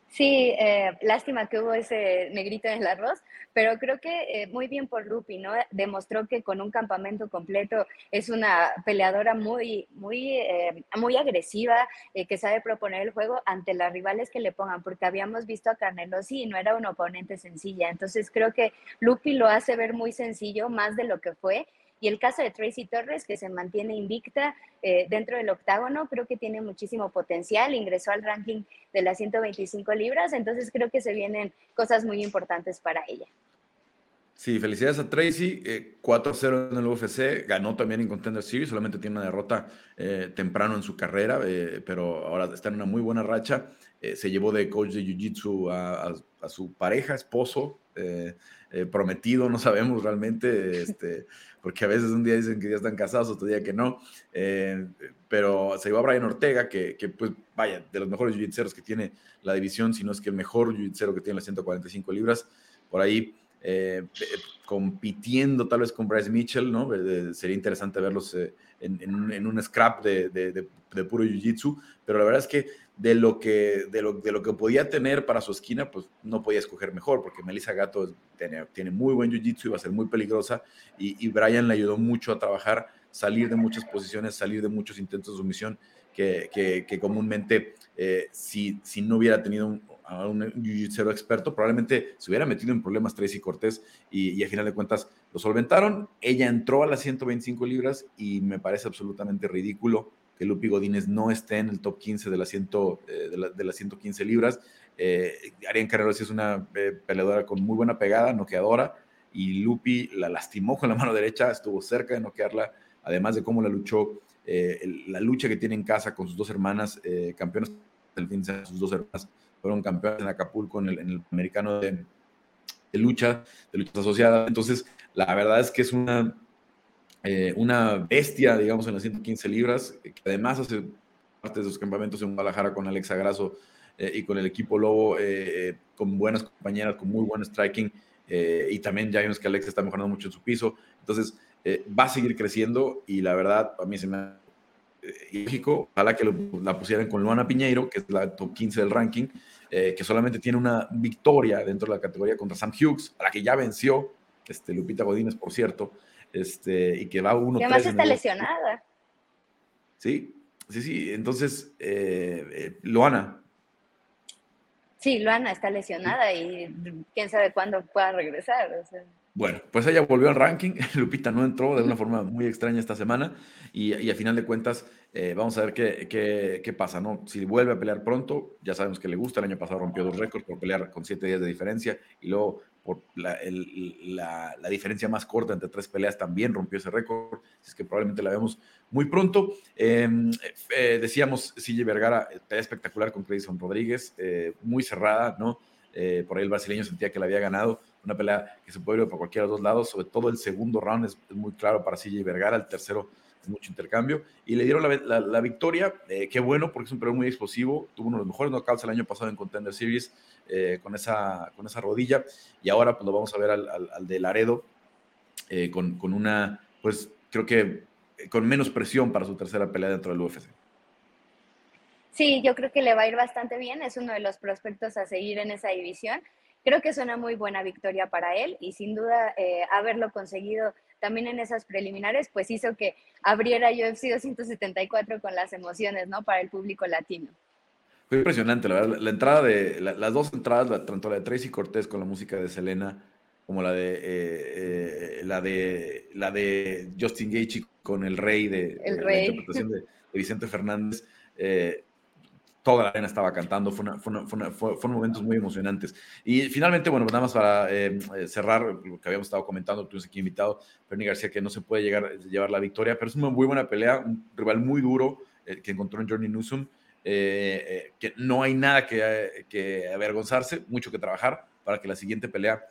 Sí, eh, lástima que hubo ese negrito en el arroz, pero creo que eh, muy bien por Lupi, ¿no? Demostró que con un campamento completo es una peleadora muy, muy, eh, muy agresiva, que sabe proponer el juego ante las rivales que le pongan, porque habíamos visto a Carnelosi y no era una oponente sencilla. Entonces creo que Lupi lo hace ver muy sencillo, más de lo que fue, y el caso de Tracy Torres, que se mantiene invicta eh, dentro del octágono, creo que tiene muchísimo potencial, ingresó al ranking de las 125 libras, entonces creo que se vienen cosas muy importantes para ella. Sí, felicidades a Tracy, 4-0 eh, en el UFC, ganó también en Contender Series, solamente tiene una derrota eh, temprano en su carrera, pero ahora está en una muy buena racha. se llevó de coach de Jiu-Jitsu a, su pareja, esposo, eh, prometido, no sabemos realmente, este, porque a veces un día dicen que ya están casados, otro día que no, eh, pero se llevó a Brian Ortega, que, que, pues vaya, de los mejores jiu que tiene la división, si no es que el mejor jiu que tiene las 145 libras, por ahí eh, compitiendo tal vez con Bryce Mitchell, ¿no? sería interesante verlos en, un scrap de, de puro jiu-jitsu, pero la verdad es que de lo que, de lo, de lo que podía tener para su esquina, pues no podía escoger mejor, porque Melissa Gato tiene, tiene muy buen jiu-jitsu y va a ser muy peligrosa, y, y, Brian le ayudó mucho a trabajar, salir de muchas posiciones, salir de muchos intentos de sumisión, que, que, comúnmente eh, si, si no hubiera tenido un, un jiu-jitsu experto, probablemente se hubiera metido en problemas Tracy Cortés y, y a final de cuentas lo solventaron. Ella entró a las 125 libras y me parece absolutamente ridículo que Lupi Godínez no esté en el top 15 de las, ciento, eh, de, las 115 libras. Eh, Ariane Carrero sí es una eh, peleadora con muy buena pegada, noqueadora, y Lupi la lastimó con la mano derecha, estuvo cerca de noquearla, además de cómo la luchó, eh, la lucha que tiene en casa con sus dos hermanas, campeonas del fin de sus dos hermanas fueron campeones en Acapulco en el, americano de, de lucha, de lucha asociada. Entonces, la verdad es que es una eh, una bestia, digamos, en las 115 libras, que además hace parte de sus campamentos en Guadalajara con Alexa Grasso eh, y con el equipo Lobo, eh, con buenas compañeras, con muy buen striking, y también ya vimos que Alexa está mejorando mucho en su piso, entonces va a seguir creciendo y la verdad, a mí se me lógico, ojalá que la pusieran con Luana Piñeiro, que es la top 15 del ranking, que solamente tiene una victoria dentro de la categoría contra Sam Hughes, a la que ya venció, este, Lupita Godínez, por cierto, este, y que va uno. Y además está lesionada. Sí, sí, sí. Entonces, eh, eh, Luana. Sí, Luana está lesionada y quién sabe cuándo pueda regresar. Bueno, pues ella volvió al ranking. *laughs* Lupita no entró de una forma muy extraña esta semana y, y a final de cuentas eh, vamos a ver qué, qué, qué, pasa, ¿no? Si vuelve a pelear pronto, ya sabemos que le gusta. El año pasado rompió dos récords por pelear con siete días de diferencia y luego por la, la, diferencia más corta entre tres peleas también rompió ese récord. Así es que probablemente la vemos muy pronto. Em, eh, decíamos, Sille Vergara, pelea espectacular con Clayson Rodríguez, eh, muy cerrada, ¿no? por ahí el brasileño sentía que la había ganado. Una pelea que se puede ir por cualquiera de los dos lados, sobre todo el segundo round es, muy claro para Sille Vergara, el tercero mucho intercambio, y le dieron la, victoria, eh, qué bueno, porque es un perro muy explosivo, tuvo uno de los mejores knockouts el año pasado en Contender Series eh, con, esa, con esa rodilla, y ahora pues lo vamos a ver al, al, de Laredo eh, con, con, una, pues creo que con menos presión para su tercera pelea dentro del UFC. Sí, yo creo que le va a ir bastante bien, es uno de los prospectos a seguir en esa división. Creo que es una muy buena victoria para él y sin duda haberlo conseguido también en esas preliminares, pues hizo que abriera UFC 274 con las emociones, ¿no? Para el público latino. Fue impresionante, la verdad. La entrada de, las dos entradas, tanto la de Tracy Cortés con la música de Selena, como la de, eh, eh, la de, la de Justin Gaethje con el rey de, la interpretación de, Vicente Fernández. Eh, toda la arena estaba cantando, fue fueron momentos muy emocionantes. Y finalmente, bueno, nada más para eh, cerrar lo que habíamos estado comentando, tú aquí invitado, Bernie García, que no se puede llegar, llevar la victoria, pero es una muy buena pelea, un rival muy duro eh, que encontró en Journey Newsom, eh, que no hay nada que, avergonzarse, mucho que trabajar para que la siguiente pelea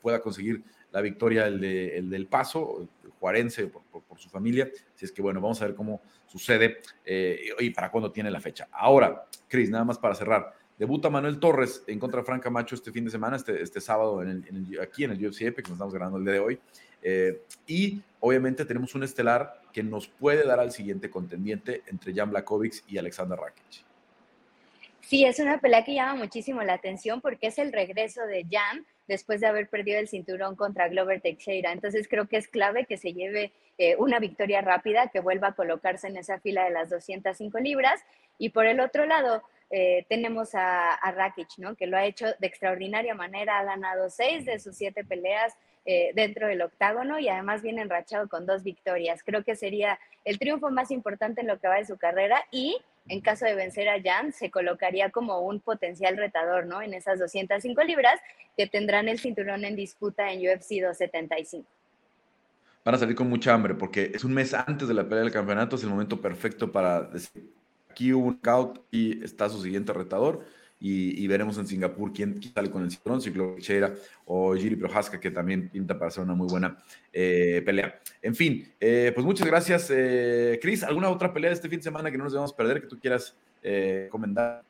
pueda conseguir la victoria, el, del paso, juarense por, su familia. Así es que bueno, vamos a ver cómo sucede eh, y para cuándo tiene la fecha. Ahora, Cris, nada más para cerrar. Debuta Manuel Torres en contra de Frank Camacho este fin de semana, este, este sábado en el, aquí en el UFC que nos estamos ganando el día de hoy. Eh, y obviamente tenemos un estelar que nos puede dar al siguiente contendiente entre Jan Blakovic y Alexander Rakic. Sí, es una pelea que llama muchísimo la atención porque es el regreso de Jan después de haber perdido el cinturón contra Glover Teixeira. Entonces creo que es clave que se lleve eh, una victoria rápida, que vuelva a colocarse en esa fila de las 205 libras. Y por el otro lado, eh, tenemos a, a, Rakic, ¿no? que lo ha hecho de extraordinaria manera, ha ganado seis de sus siete peleas eh, dentro del octágono y además viene enrachado con dos victorias. Creo que sería el triunfo más importante en lo que va de su carrera y en caso de vencer a Jan, se colocaría como un potencial retador, ¿no? En esas 205 libras que tendrán el cinturón en disputa en UFC 275. Van a salir con mucha hambre porque es un mes antes de la pelea del campeonato, es el momento perfecto para decir, aquí hubo un caut y está su siguiente retador y, veremos en Singapur quién, sale con el cinturón, si Gloria o Giri Prohaska, que también pinta para ser una muy buena eh, pelea. En fin, eh, pues muchas gracias, eh, Chris. ¿Alguna otra pelea de este fin de semana que no nos debamos perder que tú quieras comentar?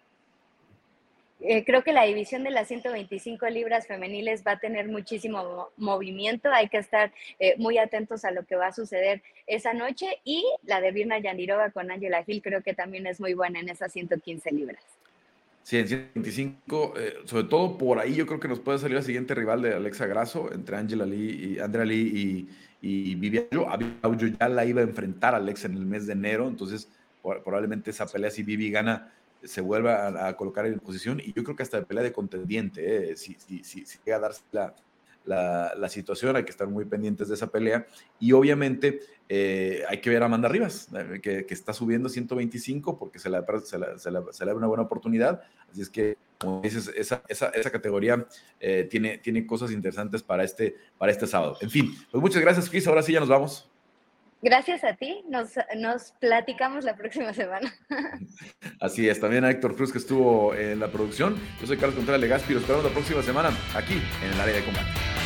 creo que la división de las 125 libras femeniles va a tener muchísimo movimiento. Hay que estar muy atentos a lo que va a suceder esa noche. Y la de Virna Yandirova con Angela Hill creo que también es muy buena en esas 115 libras. Sí, en 125, eh, sobre todo por ahí yo creo que nos puede salir el siguiente rival de Alexa Grasso, entre Angela Lee y Andrea Lee y, y Vivian Yo. ya la iba a enfrentar a Alexa en el mes de enero, entonces probablemente esa pelea si Vivi gana se vuelva a, colocar en posición y yo creo que hasta de pelea de contendiente, eh, si, si, si, si, llega a darse la, la, situación, hay que estar muy pendientes de esa pelea. Y obviamente eh, hay que ver a Amanda Rivas, eh, que, está subiendo 125 porque se le, se, se, da una buena oportunidad. Así es que, como dices, esa, esa, esa categoría eh, tiene, tiene cosas interesantes para este, para este sábado. En fin, pues muchas gracias, Chris. Ahora sí ya nos vamos. Gracias a ti, nos, nos, platicamos la próxima semana. *laughs* Así es, también a Héctor Cruz que estuvo en la producción. Yo soy Carlos Contreras Legaspi, los esperamos la próxima semana aquí en el área de combate.